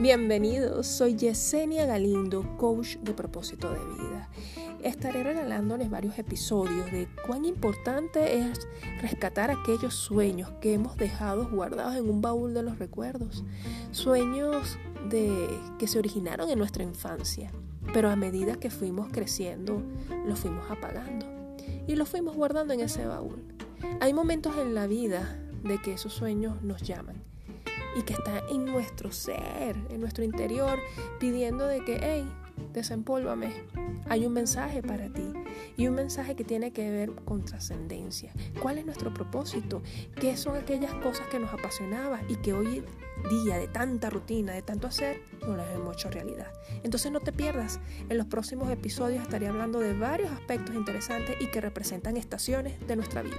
Bienvenidos, soy Yesenia Galindo, coach de propósito de vida. Estaré regalándoles varios episodios de cuán importante es rescatar aquellos sueños que hemos dejado guardados en un baúl de los recuerdos. Sueños de que se originaron en nuestra infancia, pero a medida que fuimos creciendo, los fuimos apagando y los fuimos guardando en ese baúl. Hay momentos en la vida de que esos sueños nos llaman y que está en nuestro ser, en nuestro interior, pidiendo de que, hey, desempólvame. Hay un mensaje para ti y un mensaje que tiene que ver con trascendencia. ¿Cuál es nuestro propósito? ¿Qué son aquellas cosas que nos apasionaban y que hoy día de tanta rutina, de tanto hacer, no las hemos hecho realidad? Entonces no te pierdas. En los próximos episodios estaré hablando de varios aspectos interesantes y que representan estaciones de nuestra vida.